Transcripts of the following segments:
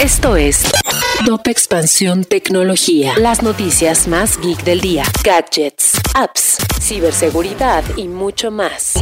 Esto es Top Expansión Tecnología. Las noticias más geek del día. Gadgets, apps, ciberseguridad y mucho más.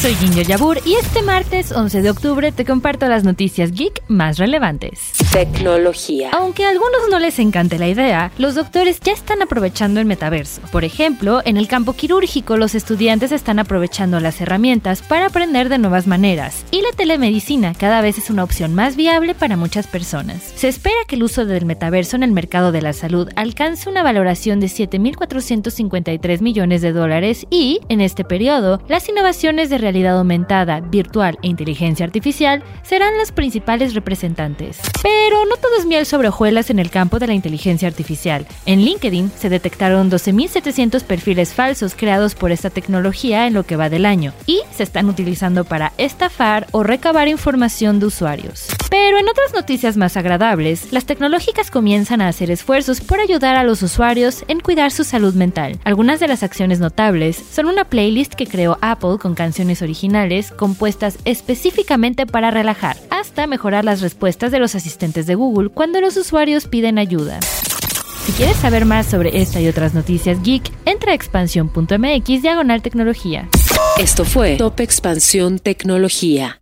Soy Ginger Yabur y este martes 11 de octubre te comparto las noticias geek más relevantes. Tecnología. Aunque a algunos no les encante la idea, los doctores ya están aprovechando el metaverso. Por ejemplo, en el campo quirúrgico los estudiantes están aprovechando las herramientas para aprender de nuevas maneras y la telemedicina cada vez es una opción más viable para muchas personas. Se espera que el uso del metaverso en el mercado de la salud alcance una valoración de 7.453 millones de dólares y, en este periodo, las innovaciones de realidad aumentada, virtual e inteligencia artificial serán las principales representantes. No todo es miel sobre hojuelas en el campo de la inteligencia artificial. En LinkedIn se detectaron 12.700 perfiles falsos creados por esta tecnología en lo que va del año y se están utilizando para estafar o recabar información de usuarios. Pero en otras noticias más agradables, las tecnológicas comienzan a hacer esfuerzos por ayudar a los usuarios en cuidar su salud mental. Algunas de las acciones notables son una playlist que creó Apple con canciones originales compuestas específicamente para relajar, hasta mejorar las respuestas de los asistentes de Google cuando los usuarios piden ayuda. Si quieres saber más sobre esta y otras noticias geek, entra a expansión.mx diagonal tecnología. Esto fue Top Expansión Tecnología.